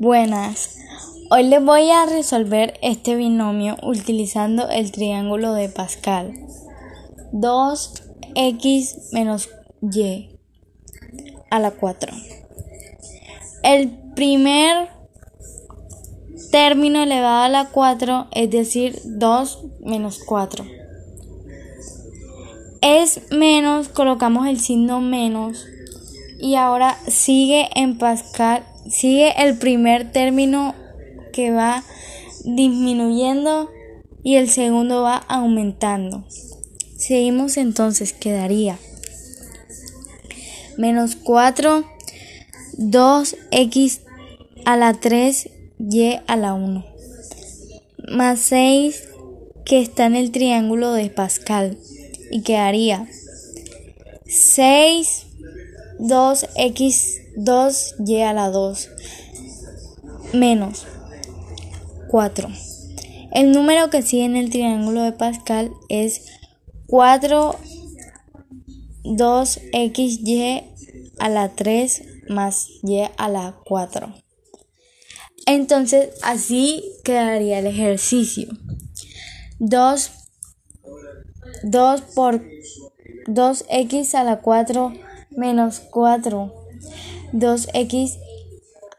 Buenas, hoy les voy a resolver este binomio utilizando el triángulo de Pascal. 2x menos y a la 4. El primer término elevado a la 4, es decir, 2 menos 4. Es menos, colocamos el signo menos y ahora sigue en Pascal sigue el primer término que va disminuyendo y el segundo va aumentando. Seguimos entonces, quedaría menos 4, 2x a la 3, y a la 1, más 6 que está en el triángulo de Pascal y quedaría 6, 2x 2y a la 2 menos 4. El número que sigue en el triángulo de Pascal es 4 2xy a la 3 más y a la 4. Entonces así quedaría el ejercicio. 2 2 por 2x a la 4 menos 4 2x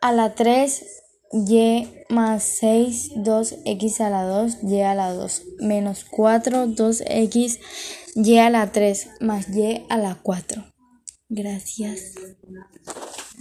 a la 3, y más 6, 2x a la 2, y a la 2, menos 4, 2x, y a la 3, más y a la 4. Gracias.